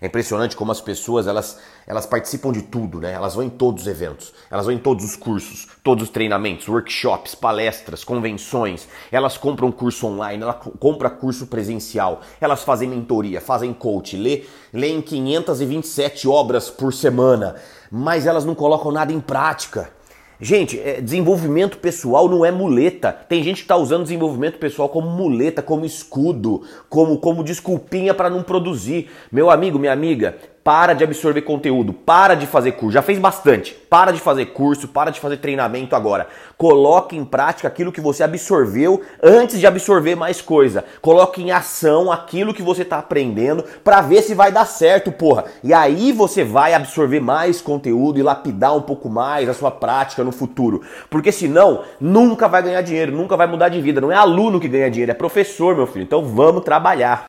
É impressionante como as pessoas elas, elas participam de tudo, né? Elas vão em todos os eventos, elas vão em todos os cursos, todos os treinamentos, workshops, palestras, convenções. Elas compram curso online, ela compra curso presencial, elas fazem mentoria, fazem coach, lê, lêem 527 obras por semana, mas elas não colocam nada em prática. Gente, é, desenvolvimento pessoal não é muleta. Tem gente que está usando desenvolvimento pessoal como muleta, como escudo, como, como desculpinha para não produzir. Meu amigo, minha amiga, para de absorver conteúdo, para de fazer curso. Já fez bastante. Para de fazer curso, para de fazer treinamento agora. Coloque em prática aquilo que você absorveu antes de absorver mais coisa. Coloque em ação aquilo que você está aprendendo para ver se vai dar certo, porra. E aí você vai absorver mais conteúdo e lapidar um pouco mais a sua prática no futuro. Porque senão, nunca vai ganhar dinheiro, nunca vai mudar de vida. Não é aluno que ganha dinheiro, é professor, meu filho. Então vamos trabalhar.